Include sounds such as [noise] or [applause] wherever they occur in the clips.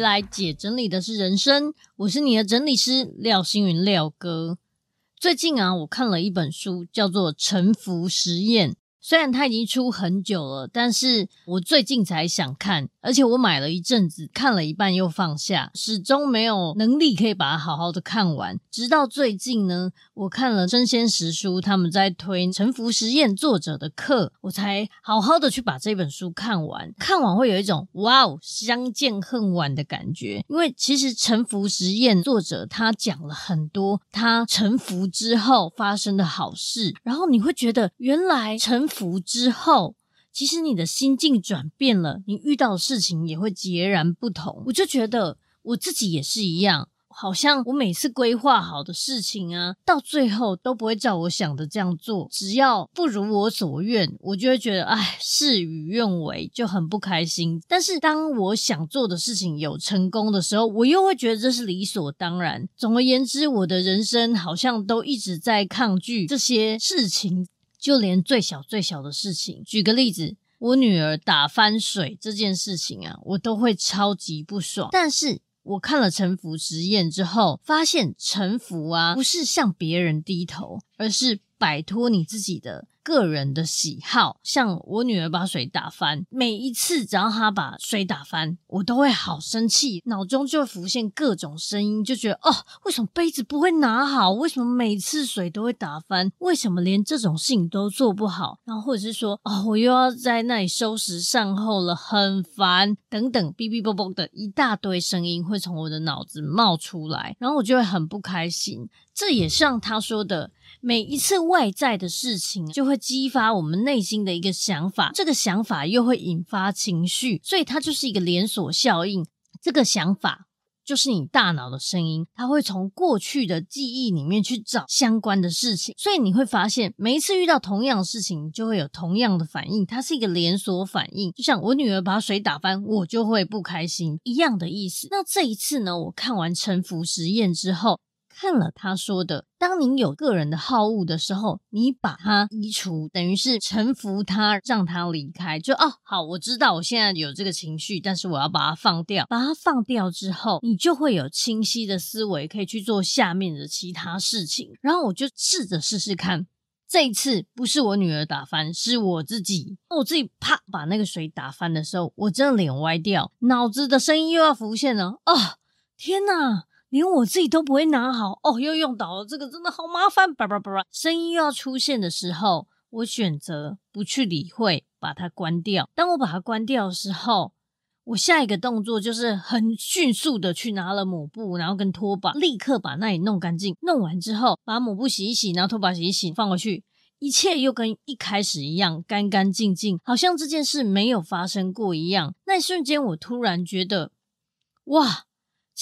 来，姐整理的是人生，我是你的整理师廖星云廖哥。最近啊，我看了一本书，叫做《沉浮实验》。虽然它已经出很久了，但是我最近才想看，而且我买了一阵子，看了一半又放下，始终没有能力可以把它好好的看完。直到最近呢，我看了真仙实书他们在推《沉浮实验》作者的课，我才好好的去把这本书看完。看完会有一种哇哦，相见恨晚的感觉，因为其实《沉浮实验》作者他讲了很多他沉浮之后发生的好事，然后你会觉得原来沉服之后，其实你的心境转变了，你遇到的事情也会截然不同。我就觉得我自己也是一样，好像我每次规划好的事情啊，到最后都不会照我想的这样做。只要不如我所愿，我就会觉得哎，事与愿违，就很不开心。但是当我想做的事情有成功的时候，我又会觉得这是理所当然。总而言之，我的人生好像都一直在抗拒这些事情。就连最小最小的事情，举个例子，我女儿打翻水这件事情啊，我都会超级不爽。但是我看了臣服实验之后，发现臣服啊，不是向别人低头，而是摆脱你自己的。个人的喜好，像我女儿把水打翻，每一次只要她把水打翻，我都会好生气，脑中就会浮现各种声音，就觉得哦，为什么杯子不会拿好？为什么每次水都会打翻？为什么连这种事情都做不好？然后或者是说，哦，我又要在那里收拾善后了，很烦，等等，哔哔啵啵的一大堆声音会从我的脑子冒出来，然后我就会很不开心。这也像他说的。每一次外在的事情，就会激发我们内心的一个想法，这个想法又会引发情绪，所以它就是一个连锁效应。这个想法就是你大脑的声音，它会从过去的记忆里面去找相关的事情，所以你会发现，每一次遇到同样的事情，就会有同样的反应，它是一个连锁反应。就像我女儿把水打翻，我就会不开心一样的意思。那这一次呢，我看完沉浮实验之后。看了他说的，当你有个人的好恶的时候，你把它移除，等于是臣服他，让他离开。就哦，好，我知道我现在有这个情绪，但是我要把它放掉。把它放掉之后，你就会有清晰的思维，可以去做下面的其他事情。然后我就试着试试看，这一次不是我女儿打翻，是我自己。我自己啪把那个水打翻的时候，我真的脸歪掉，脑子的声音又要浮现了。哦，天哪！连我自己都不会拿好哦，又用倒了这个，真的好麻烦！叭叭叭叭，声音又要出现的时候，我选择不去理会，把它关掉。当我把它关掉的时候，我下一个动作就是很迅速的去拿了抹布，然后跟拖把，立刻把那里弄干净。弄完之后，把抹布洗一洗，然后拖把洗一洗，放回去，一切又跟一开始一样，干干净净，好像这件事没有发生过一样。那一瞬间，我突然觉得，哇！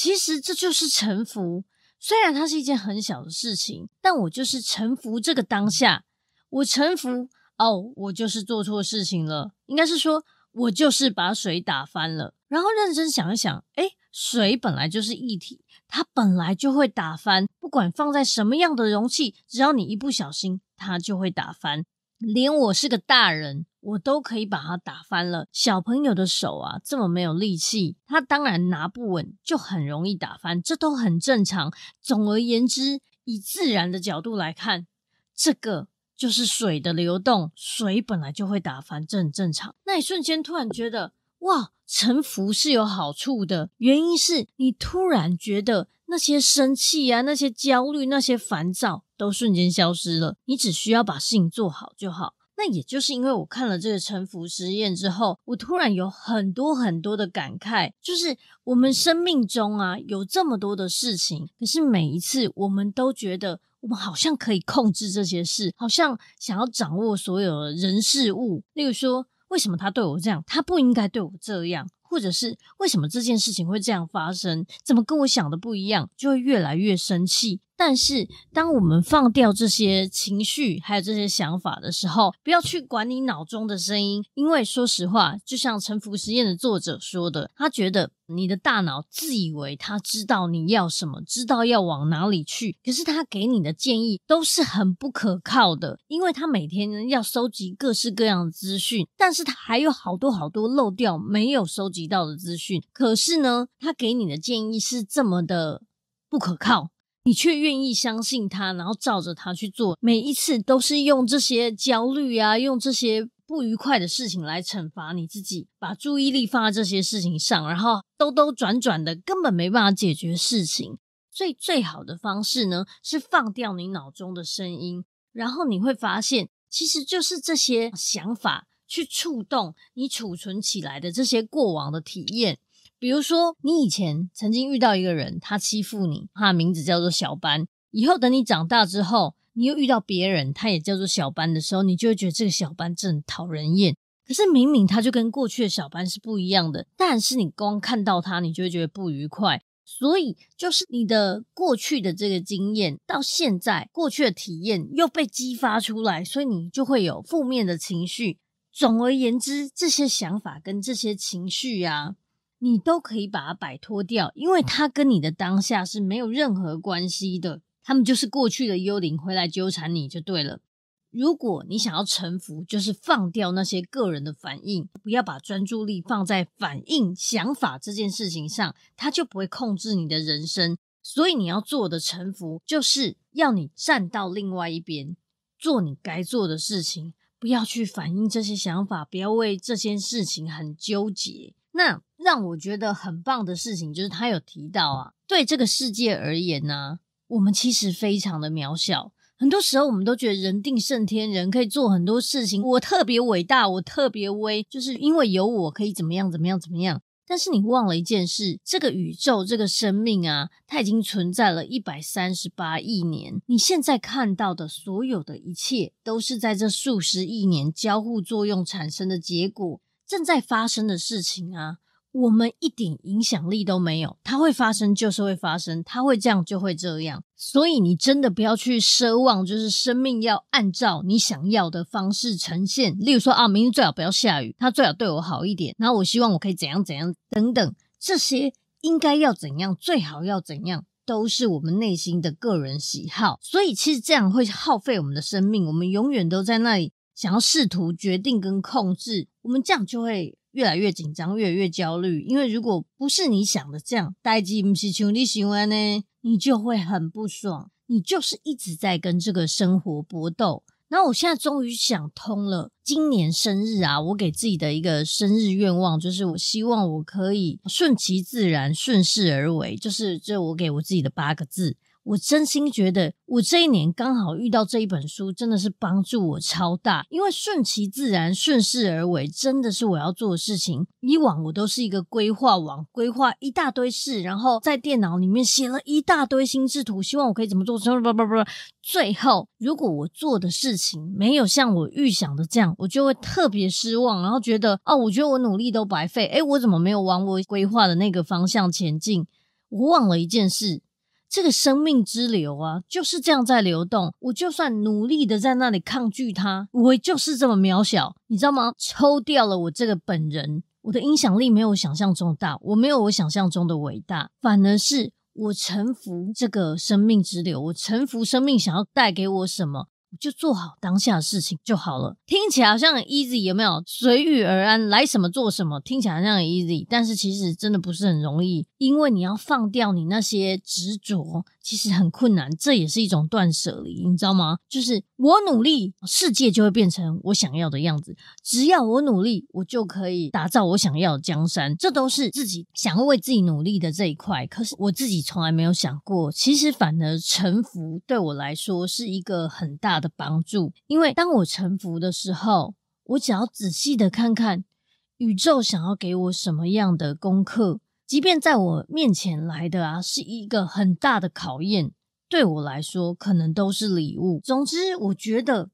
其实这就是臣服，虽然它是一件很小的事情，但我就是臣服这个当下。我臣服哦，我就是做错事情了，应该是说我就是把水打翻了。然后认真想一想，诶，水本来就是液体，它本来就会打翻，不管放在什么样的容器，只要你一不小心，它就会打翻。连我是个大人。我都可以把它打翻了。小朋友的手啊，这么没有力气，他当然拿不稳，就很容易打翻，这都很正常。总而言之，以自然的角度来看，这个就是水的流动，水本来就会打翻，这很正常。那一瞬间突然觉得，哇，沉浮是有好处的，原因是你突然觉得那些生气啊、那些焦虑、那些烦躁都瞬间消失了，你只需要把事情做好就好。那也就是因为我看了这个沉浮实验之后，我突然有很多很多的感慨，就是我们生命中啊有这么多的事情，可是每一次我们都觉得我们好像可以控制这些事，好像想要掌握所有的人事物。例如说，为什么他对我这样，他不应该对我这样，或者是为什么这件事情会这样发生？怎么跟我想的不一样？就会越来越生气。但是，当我们放掉这些情绪，还有这些想法的时候，不要去管你脑中的声音，因为说实话，就像沉浮实验的作者说的，他觉得你的大脑自以为他知道你要什么，知道要往哪里去，可是他给你的建议都是很不可靠的，因为他每天要收集各式各样的资讯，但是他还有好多好多漏掉没有收集到的资讯，可是呢，他给你的建议是这么的不可靠。你却愿意相信他，然后照着他去做，每一次都是用这些焦虑啊，用这些不愉快的事情来惩罚你自己，把注意力放在这些事情上，然后兜兜转转的，根本没办法解决事情。所以最好的方式呢，是放掉你脑中的声音，然后你会发现，其实就是这些想法去触动你储存起来的这些过往的体验。比如说，你以前曾经遇到一个人，他欺负你，他的名字叫做小班。以后等你长大之后，你又遇到别人，他也叫做小班的时候，你就会觉得这个小班真讨人厌。可是明明他就跟过去的小班是不一样的，但是你光看到他，你就会觉得不愉快。所以就是你的过去的这个经验，到现在过去的体验又被激发出来，所以你就会有负面的情绪。总而言之，这些想法跟这些情绪啊。你都可以把它摆脱掉，因为它跟你的当下是没有任何关系的。他们就是过去的幽灵回来纠缠你就对了。如果你想要臣服，就是放掉那些个人的反应，不要把专注力放在反应、想法这件事情上，它就不会控制你的人生。所以你要做的臣服，就是要你站到另外一边，做你该做的事情，不要去反映这些想法，不要为这件事情很纠结。那让我觉得很棒的事情，就是他有提到啊，对这个世界而言呢、我们其实非常的渺小。很多时候，我们都觉得人定胜天，人可以做很多事情，我特别伟大，我特别威，就是因为有我可以怎么样怎么样怎么样。但是你忘了一件事，这个宇宙，这个生命啊，它已经存在了一百三十八亿年。你现在看到的所有的一切，都是在这数十亿年交互作用产生的结果。正在发生的事情啊，我们一点影响力都没有。它会发生就是会发生，它会这样就会这样。所以你真的不要去奢望，就是生命要按照你想要的方式呈现。例如说啊，明天最好不要下雨，他最好对我好一点，然后我希望我可以怎样怎样等等，这些应该要怎样，最好要怎样，都是我们内心的个人喜好。所以其实这样会耗费我们的生命，我们永远都在那里。想要试图决定跟控制，我们这样就会越来越紧张，越来越焦虑。因为如果不是你想的这样，代志不是求你想的呢，你就会很不爽。你就是一直在跟这个生活搏斗。然后我现在终于想通了，今年生日啊，我给自己的一个生日愿望就是，我希望我可以顺其自然，顺势而为，就是这我给我自己的八个字。我真心觉得，我这一年刚好遇到这一本书，真的是帮助我超大。因为顺其自然、顺势而为，真的是我要做的事情。以往我都是一个规划网，规划一大堆事，然后在电脑里面写了一大堆心智图，希望我可以怎么做，什么什么。最后，如果我做的事情没有像我预想的这样，我就会特别失望，然后觉得哦，我觉得我努力都白费。诶，我怎么没有往我规划的那个方向前进？我忘了一件事。这个生命之流啊，就是这样在流动。我就算努力的在那里抗拒它，我就是这么渺小，你知道吗？抽掉了我这个本人，我的影响力没有想象中大，我没有我想象中的伟大，反而是我臣服这个生命之流，我臣服生命想要带给我什么。就做好当下的事情就好了，听起来好像很 easy，有没有？随遇而安，来什么做什么，听起来好像很 easy，但是其实真的不是很容易，因为你要放掉你那些执着，其实很困难，这也是一种断舍离，你知道吗？就是我努力，世界就会变成我想要的样子；只要我努力，我就可以打造我想要的江山。这都是自己想要为自己努力的这一块。可是我自己从来没有想过，其实反而臣服对我来说是一个很大的帮助。因为当我臣服的时候，我只要仔细的看看宇宙想要给我什么样的功课。即便在我面前来的啊，是一个很大的考验，对我来说可能都是礼物。总之，我觉得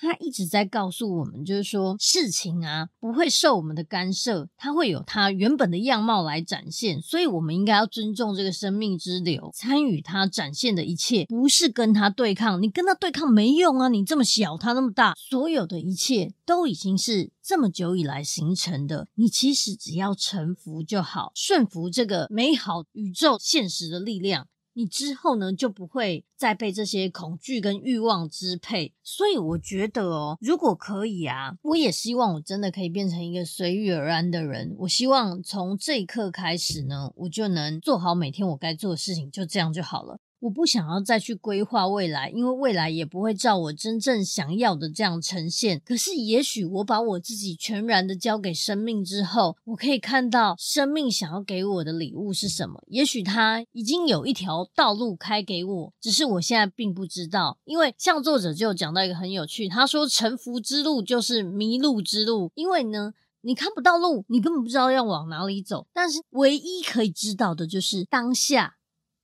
他一直在告诉我们，就是说事情啊不会受我们的干涉，它会有它原本的样貌来展现，所以我们应该要尊重这个生命之流，参与它展现的一切，不是跟它对抗。你跟它对抗没用啊！你这么小，它那么大，所有的一切都已经是这么久以来形成的，你其实只要臣服就好，顺服这个美好宇宙现实的力量。你之后呢，就不会再被这些恐惧跟欲望支配。所以我觉得哦，如果可以啊，我也希望我真的可以变成一个随遇而安的人。我希望从这一刻开始呢，我就能做好每天我该做的事情，就这样就好了。我不想要再去规划未来，因为未来也不会照我真正想要的这样呈现。可是，也许我把我自己全然的交给生命之后，我可以看到生命想要给我的礼物是什么。也许它已经有一条道路开给我，只是我现在并不知道。因为像作者就讲到一个很有趣，他说臣服之路就是迷路之路，因为呢，你看不到路，你根本不知道要往哪里走。但是唯一可以知道的就是当下。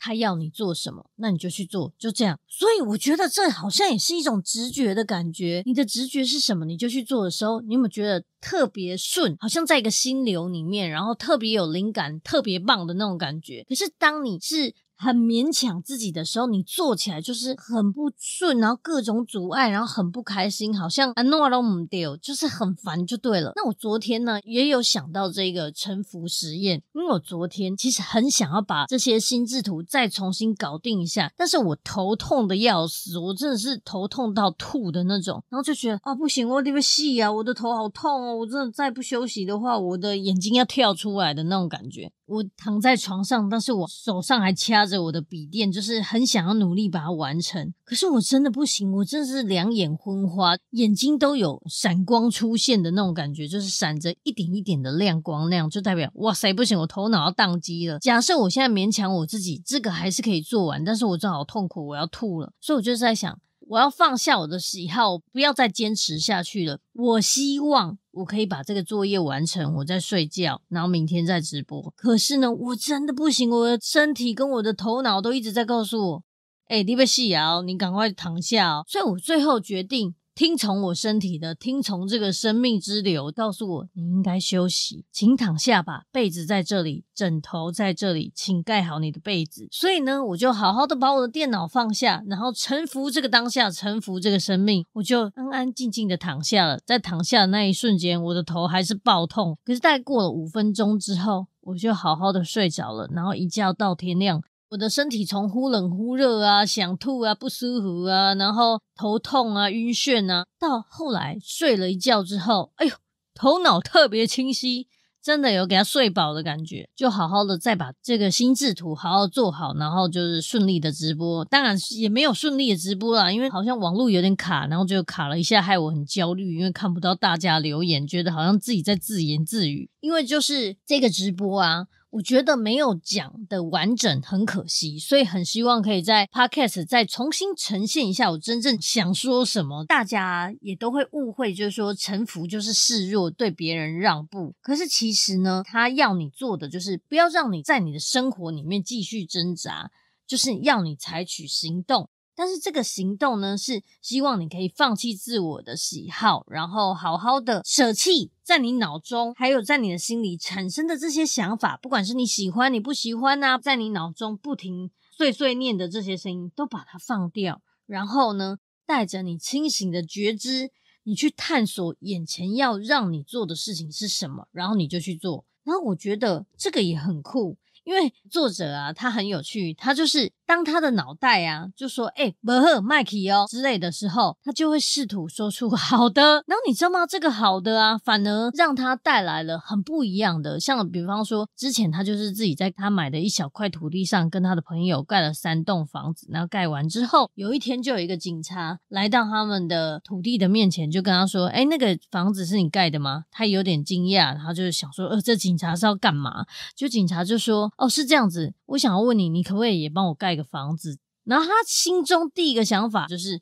他要你做什么，那你就去做，就这样。所以我觉得这好像也是一种直觉的感觉。你的直觉是什么，你就去做的时候，你有没有觉得特别顺？好像在一个心流里面，然后特别有灵感，特别棒的那种感觉。可是当你是很勉强自己的时候，你做起来就是很不顺，然后各种阻碍，然后很不开心，好像啊诺都唔掉，就是很烦就对了。那我昨天呢也有想到这个沉浮实验，因为我昨天其实很想要把这些心智图再重新搞定一下，但是我头痛的要死，我真的是头痛到吐的那种，然后就觉得啊不行，我得不戏啊，我的头好痛哦，我真的再不休息的话，我的眼睛要跳出来的那种感觉。我躺在床上，但是我手上还掐着我的笔电，就是很想要努力把它完成。可是我真的不行，我真的是两眼昏花，眼睛都有闪光出现的那种感觉，就是闪着一点一点的亮光，那样就代表哇塞，不行，我头脑要宕机了。假设我现在勉强我自己，这个还是可以做完，但是我真好痛苦，我要吐了。所以我就是在想。我要放下我的喜好，不要再坚持下去了。我希望我可以把这个作业完成，我再睡觉，然后明天再直播。可是呢，我真的不行，我的身体跟我的头脑都一直在告诉我：“哎，你别戏啊，你赶快躺下哦。”所以我最后决定。听从我身体的，听从这个生命之流，告诉我你应该休息，请躺下吧。被子在这里，枕头在这里，请盖好你的被子。所以呢，我就好好的把我的电脑放下，然后臣服这个当下，臣服这个生命，我就安安静静的躺下了。在躺下的那一瞬间，我的头还是爆痛，可是大概过了五分钟之后，我就好好的睡着了，然后一觉到天亮。我的身体从忽冷忽热啊，想吐啊，不舒服啊，然后头痛啊，晕眩啊，到后来睡了一觉之后，哎呦，头脑特别清晰，真的有给他睡饱的感觉，就好好的再把这个心智图好好做好，然后就是顺利的直播。当然也没有顺利的直播啦，因为好像网络有点卡，然后就卡了一下，害我很焦虑，因为看不到大家留言，觉得好像自己在自言自语。因为就是这个直播啊。我觉得没有讲的完整，很可惜，所以很希望可以在 Podcast 再重新呈现一下我真正想说什么。大家也都会误会，就是说臣服就是示弱，对别人让步。可是其实呢，他要你做的就是不要让你在你的生活里面继续挣扎，就是要你采取行动。但是这个行动呢，是希望你可以放弃自我的喜好，然后好好的舍弃在你脑中还有在你的心里产生的这些想法，不管是你喜欢你不喜欢啊，在你脑中不停碎碎念的这些声音，都把它放掉。然后呢，带着你清醒的觉知，你去探索眼前要让你做的事情是什么，然后你就去做。然后我觉得这个也很酷，因为作者啊，他很有趣，他就是。当他的脑袋啊，就说“哎，不喝麦克哦”之类的时候，他就会试图说出 [laughs] “好的”。然后你知道吗？这个“好的”啊，反而让他带来了很不一样的。像比方说，之前他就是自己在他买的一小块土地上，跟他的朋友盖了三栋房子。然后盖完之后，有一天就有一个警察来到他们的土地的面前，就跟他说：“哎，那个房子是你盖的吗？”他有点惊讶，然后就是想说：“呃，这警察是要干嘛？”就警察就说：“哦，是这样子，我想要问你，你可不可以也帮我盖？”个房子，然后他心中第一个想法就是，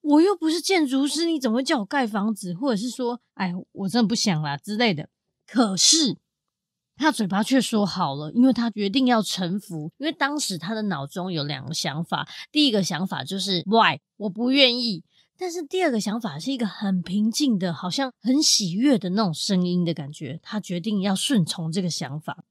我又不是建筑师，你怎么会叫我盖房子？或者是说，哎，我真的不想啦之类的。可是他嘴巴却说好了，因为他决定要臣服。因为当时他的脑中有两个想法，第一个想法就是，Why？我不愿意。但是第二个想法是一个很平静的，好像很喜悦的那种声音的感觉。他决定要顺从这个想法，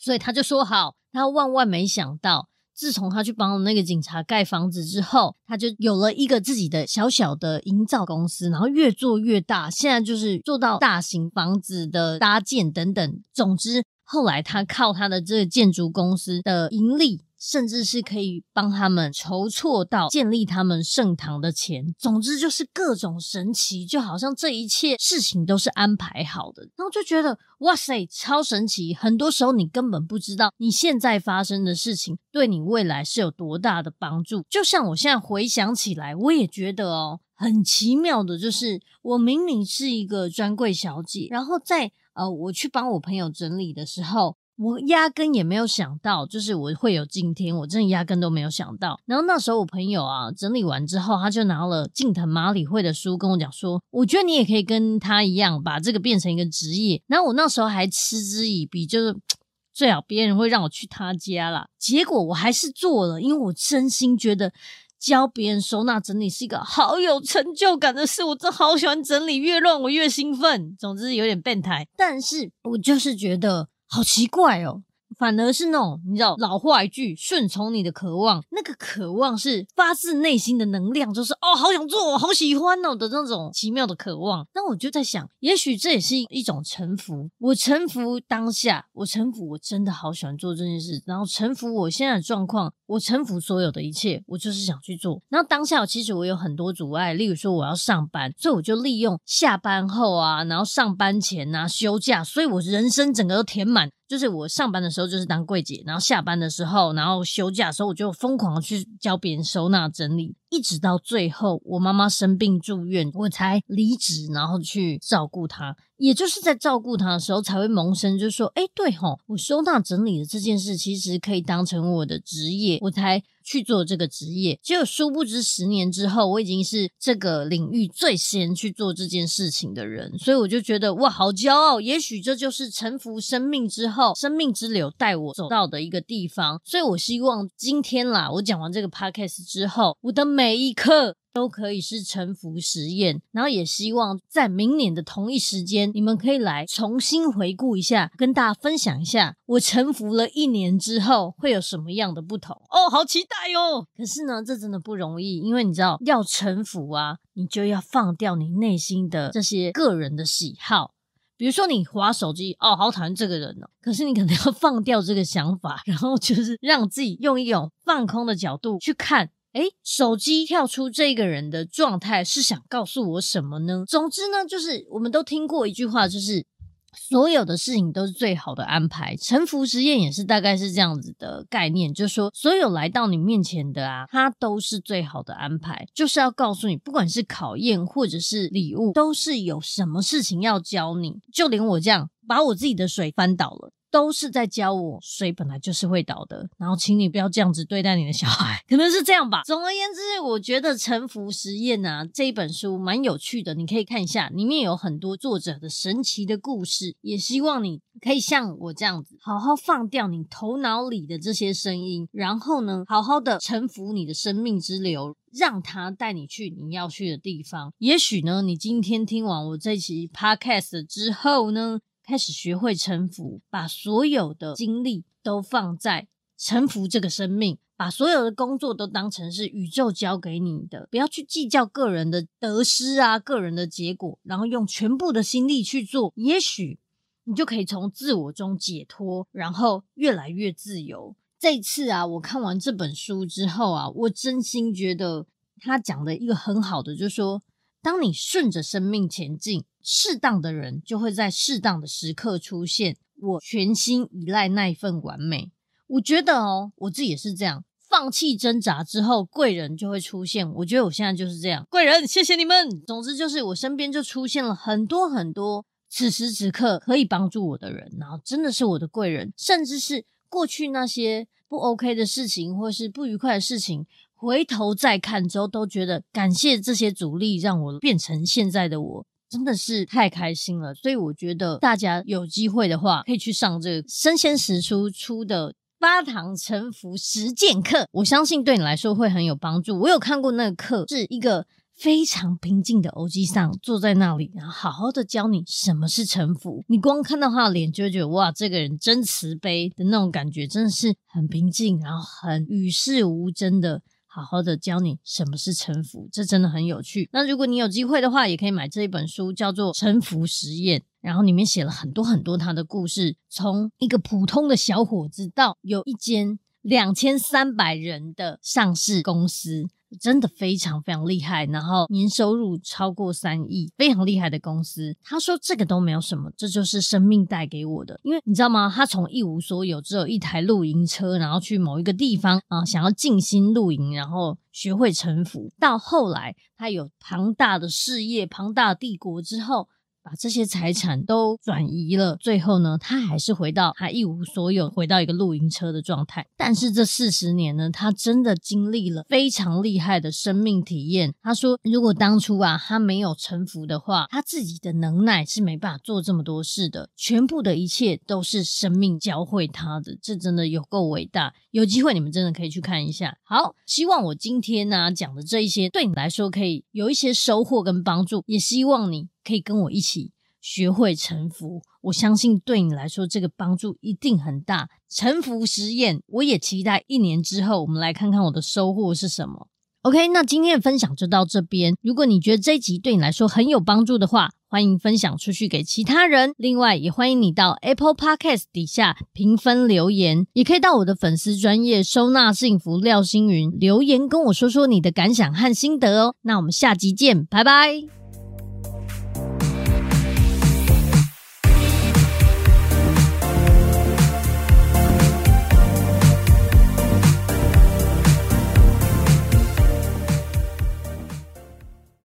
所以他就说好。他万万没想到，自从他去帮那个警察盖房子之后，他就有了一个自己的小小的营造公司，然后越做越大，现在就是做到大型房子的搭建等等。总之，后来他靠他的这个建筑公司的盈利。甚至是可以帮他们筹措到建立他们圣堂的钱。总之就是各种神奇，就好像这一切事情都是安排好的。然后就觉得哇塞，超神奇！很多时候你根本不知道你现在发生的事情对你未来是有多大的帮助。就像我现在回想起来，我也觉得哦，很奇妙的，就是我明明是一个专柜小姐，然后在呃我去帮我朋友整理的时候。我压根也没有想到，就是我会有今天，我真的压根都没有想到。然后那时候我朋友啊整理完之后，他就拿了近藤麻里惠的书跟我讲说，我觉得你也可以跟他一样，把这个变成一个职业。然后我那时候还嗤之以鼻，就是 [tsk] 最好别人会让我去他家啦。结果我还是做了，因为我真心觉得教别人收纳整理是一个好有成就感的事。我真的好喜欢整理，越乱我越兴奋。总之有点变态，但是我就是觉得。好奇怪哦。反而是那种你知道老话一句，顺从你的渴望，那个渴望是发自内心的能量，就是哦，好想做，我好喜欢哦的那种奇妙的渴望。那我就在想，也许这也是一种臣服。我臣服当下，我臣服，我真的好喜欢做这件事。然后臣服我现在的状况，我臣服所有的一切，我就是想去做。然后当下其实我有很多阻碍，例如说我要上班，所以我就利用下班后啊，然后上班前啊，休假，所以我人生整个都填满。就是我上班的时候就是当柜姐，然后下班的时候，然后休假的时候，我就疯狂去教别人收纳整理。一直到最后，我妈妈生病住院，我才离职，然后去照顾她。也就是在照顾她的时候，才会萌生，就是说，哎，对吼，我收纳整理的这件事，其实可以当成我的职业，我才去做这个职业。结果殊不知，十年之后，我已经是这个领域最先去做这件事情的人。所以我就觉得，哇，好骄傲！也许这就是臣服生命之后，生命之流带我走到的一个地方。所以我希望今天啦，我讲完这个 podcast 之后，我的。每一刻都可以是臣服实验，然后也希望在明年的同一时间，你们可以来重新回顾一下，跟大家分享一下我臣服了一年之后会有什么样的不同哦，好期待哎呦！可是呢，这真的不容易，因为你知道，要臣服啊，你就要放掉你内心的这些个人的喜好，比如说你划手机哦，好讨厌这个人哦，可是你可能要放掉这个想法，然后就是让自己用一种放空的角度去看。诶，手机跳出这个人的状态是想告诉我什么呢？总之呢，就是我们都听过一句话，就是所有的事情都是最好的安排。沉浮实验也是大概是这样子的概念，就是说所有来到你面前的啊，它都是最好的安排，就是要告诉你，不管是考验或者是礼物，都是有什么事情要教你。就连我这样把我自己的水翻倒了。都是在教我，水本来就是会倒的。然后，请你不要这样子对待你的小孩，[laughs] 可能是这样吧。总而言之，我觉得《臣服实验》啊这一本书蛮有趣的，你可以看一下，里面有很多作者的神奇的故事。也希望你可以像我这样子，好好放掉你头脑里的这些声音，然后呢，好好的臣服你的生命之流，让它带你去你要去的地方。也许呢，你今天听完我这期 Podcast 之后呢，开始学会臣服，把所有的精力都放在臣服这个生命，把所有的工作都当成是宇宙交给你的，不要去计较个人的得失啊，个人的结果，然后用全部的心力去做，也许你就可以从自我中解脱，然后越来越自由。这次啊，我看完这本书之后啊，我真心觉得他讲的一个很好的，就是说，当你顺着生命前进。适当的人就会在适当的时刻出现。我全心依赖那一份完美。我觉得哦，我自己也是这样。放弃挣扎之后，贵人就会出现。我觉得我现在就是这样。贵人，谢谢你们。总之就是我身边就出现了很多很多此时此刻可以帮助我的人，然后真的是我的贵人。甚至是过去那些不 OK 的事情或是不愉快的事情，回头再看之后，都觉得感谢这些阻力，让我变成现在的我。真的是太开心了，所以我觉得大家有机会的话，可以去上这个生鲜时书出的八堂沉浮实践课，我相信对你来说会很有帮助。我有看过那个课，是一个非常平静的欧吉桑坐在那里，然后好好的教你什么是沉浮。你光看到他的脸，就会觉得哇，这个人真慈悲的那种感觉，真的是很平静，然后很与世无争的。好好的教你什么是沉浮，这真的很有趣。那如果你有机会的话，也可以买这一本书，叫做《沉浮实验》，然后里面写了很多很多他的故事，从一个普通的小伙子到有一间两千三百人的上市公司。真的非常非常厉害，然后年收入超过三亿，非常厉害的公司。他说这个都没有什么，这就是生命带给我的。因为你知道吗？他从一无所有，只有一台露营车，然后去某一个地方啊，想要静心露营，然后学会臣服，到后来他有庞大的事业、庞大的帝国之后。把这些财产都转移了，最后呢，他还是回到他一无所有，回到一个露营车的状态。但是这四十年呢，他真的经历了非常厉害的生命体验。他说，如果当初啊，他没有臣服的话，他自己的能耐是没办法做这么多事的。全部的一切都是生命教会他的，这真的有够伟大。有机会你们真的可以去看一下。好，希望我今天呢、讲的这一些对你来说可以有一些收获跟帮助，也希望你。可以跟我一起学会臣服，我相信对你来说这个帮助一定很大。臣服实验，我也期待一年之后，我们来看看我的收获是什么。OK，那今天的分享就到这边。如果你觉得这一集对你来说很有帮助的话，欢迎分享出去给其他人。另外，也欢迎你到 Apple Podcast 底下评分留言，也可以到我的粉丝专业收纳幸福廖星云留言跟我说说你的感想和心得哦。那我们下集见，拜拜。